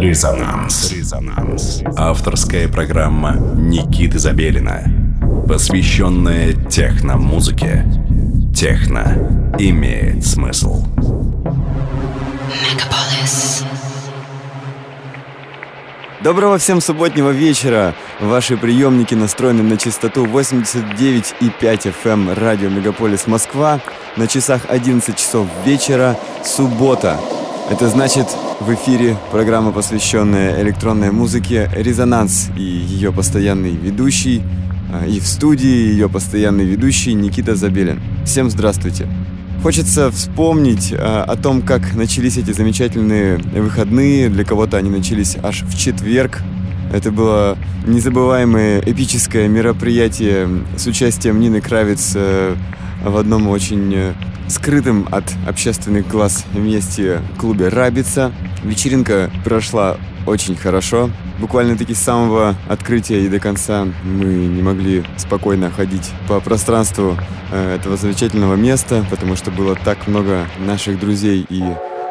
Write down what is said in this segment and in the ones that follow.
Резонанс. Резонанс. Авторская программа Никиты Забелина, посвященная техно-музыке. Техно имеет смысл. Мегаполис. Доброго всем субботнего вечера. Ваши приемники настроены на частоту 89,5 FM эм радио Мегаполис Москва. На часах 11 часов вечера, суббота. Это значит, в эфире программа, посвященная электронной музыке «Резонанс» и ее постоянный ведущий, а, и в студии ее постоянный ведущий Никита Забелин. Всем здравствуйте! Хочется вспомнить а, о том, как начались эти замечательные выходные. Для кого-то они начались аж в четверг. Это было незабываемое эпическое мероприятие с участием Нины Кравец э, в одном очень скрытом от общественных глаз месте клубе «Рабица». Вечеринка прошла очень хорошо. Буквально-таки с самого открытия и до конца мы не могли спокойно ходить по пространству э, этого замечательного места, потому что было так много наших друзей и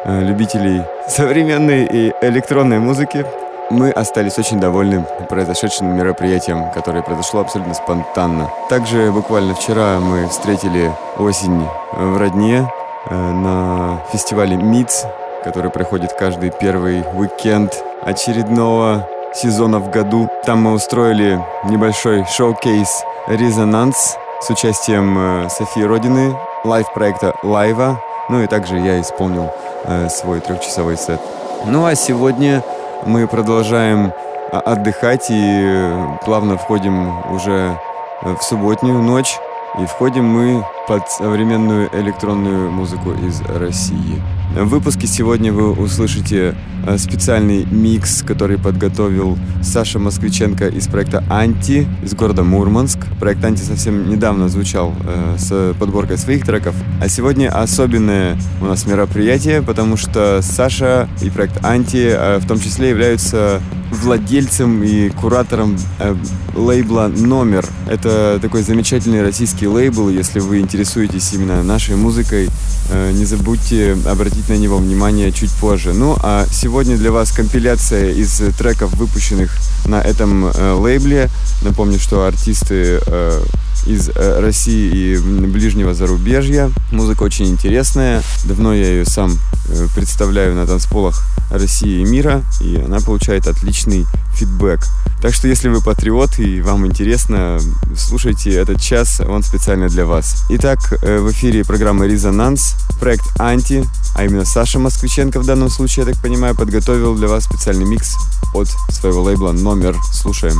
э, любителей современной и электронной музыки. Мы остались очень довольны произошедшим мероприятием, которое произошло абсолютно спонтанно. Также буквально вчера мы встретили осень в Родне э, на фестивале МИЦ, который проходит каждый первый уикенд очередного сезона в году. Там мы устроили небольшой шоу-кейс «Резонанс» с участием э, Софии Родины, лайв-проекта «Лайва». Ну и также я исполнил э, свой трехчасовой сет. Ну а сегодня мы продолжаем а, отдыхать и плавно входим уже в субботнюю ночь. И входим мы под современную электронную музыку из России. В выпуске сегодня вы услышите э, специальный микс, который подготовил Саша Москвиченко из проекта «Анти» из города Мурманск. Проект «Анти» совсем недавно звучал э, с подборкой своих треков. А сегодня особенное у нас мероприятие, потому что Саша и проект «Анти» э, в том числе являются владельцем и куратором э, лейбла «Номер». Это такой замечательный российский лейбл. Если вы интересуетесь именно нашей музыкой, э, не забудьте обратить на него внимание чуть позже. Ну а сегодня для вас компиляция из треков, выпущенных на этом э, лейбле. Напомню, что артисты э, из э, России и ближнего зарубежья. Музыка очень интересная. Давно я ее сам э, представляю на танцполах России и мира, и она получает отличный фидбэк. Так что если вы патриот и вам интересно, слушайте этот час, он специально для вас. Итак, э, в эфире программа «Резонанс», проект «Анти», а именно Саша Москвиченко в данном случае, я так понимаю, подготовил для вас специальный микс от своего лейбла «Номер». Слушаем.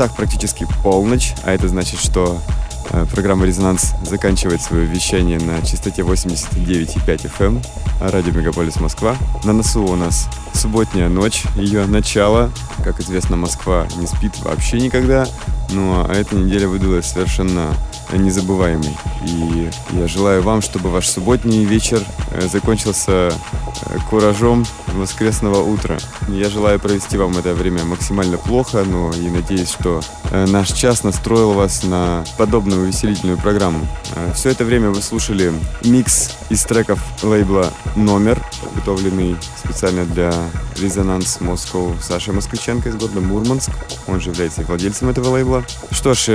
Часах практически полночь, а это значит, что э, программа «Резонанс» заканчивает свое вещание на частоте 89,5 FM, эм, радио «Мегаполис Москва». На носу у нас субботняя ночь, ее начало. Как известно, Москва не спит вообще никогда, ну а эта неделя выдалась совершенно незабываемый. И я желаю вам, чтобы ваш субботний вечер э, закончился э, куражом воскресного утра. Я желаю провести вам это время максимально плохо, но и надеюсь, что э, наш час настроил вас на подобную увеселительную программу. Все это время вы слушали микс из треков лейбла «Номер», подготовленный специально для «Резонанс Москва» Сашей Москвиченко из города Мурманск. Он же является владельцем этого лейбла. Что ж,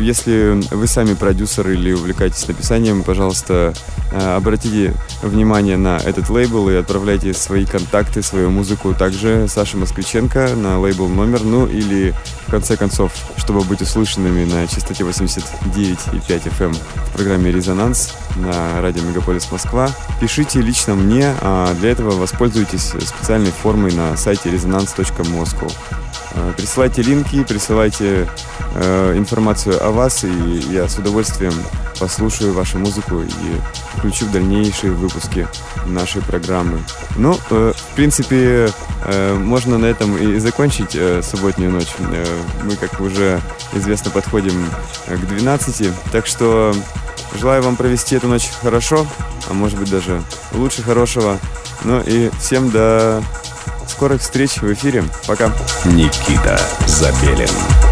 если вы сами продюсер или увлекаетесь написанием, пожалуйста, э, обратите внимание на этот лейбл и отправляйте свои контакты, свою музыку также Саше Москвиченко на лейбл номер, ну или в конце концов, чтобы быть услышанными на частоте 89,5 FM эм в программе «Резонанс» на радио Мегаполис Москва, пишите лично мне, а для этого воспользуйтесь специальной формой на сайте resonance.moscow. Э, присылайте линки, присылайте э, информацию о вас, и я с удовольствием послушаю вашу музыку и включу в дальнейшие выпуски нашей программы. Ну, э, в принципе, можно на этом и закончить субботнюю ночь. Мы, как уже известно, подходим к 12, так что желаю вам провести эту ночь хорошо, а может быть даже лучше хорошего. Ну и всем до скорых встреч в эфире. Пока. Никита Забелин.